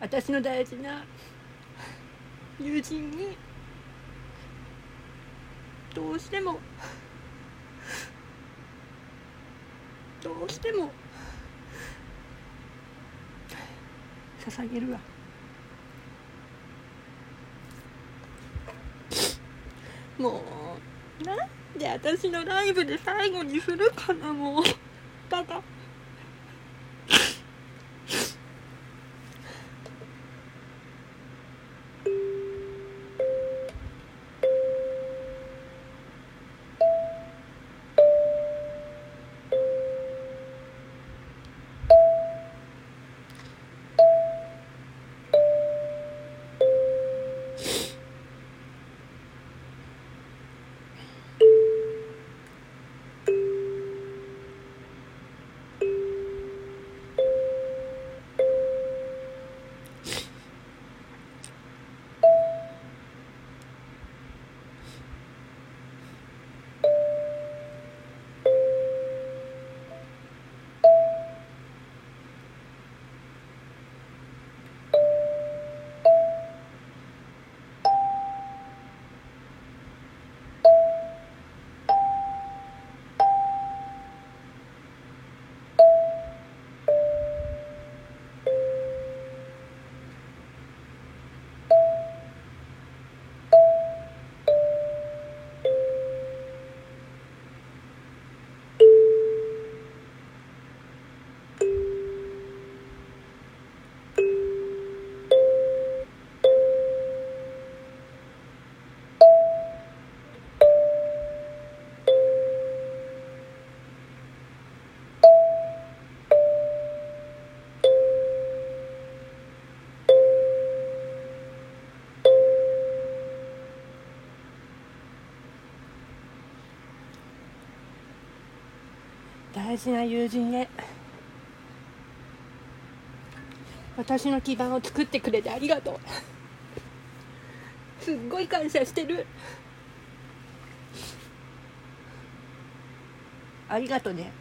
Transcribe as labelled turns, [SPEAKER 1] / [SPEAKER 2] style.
[SPEAKER 1] 私の大事な友人にどうしてもどうしても捧げるわ。もうなんで私のライブで最後にするかなもう。バカ。大事な友人へ私の基盤を作ってくれてありがとう。すっごい感謝してる。ありがとね。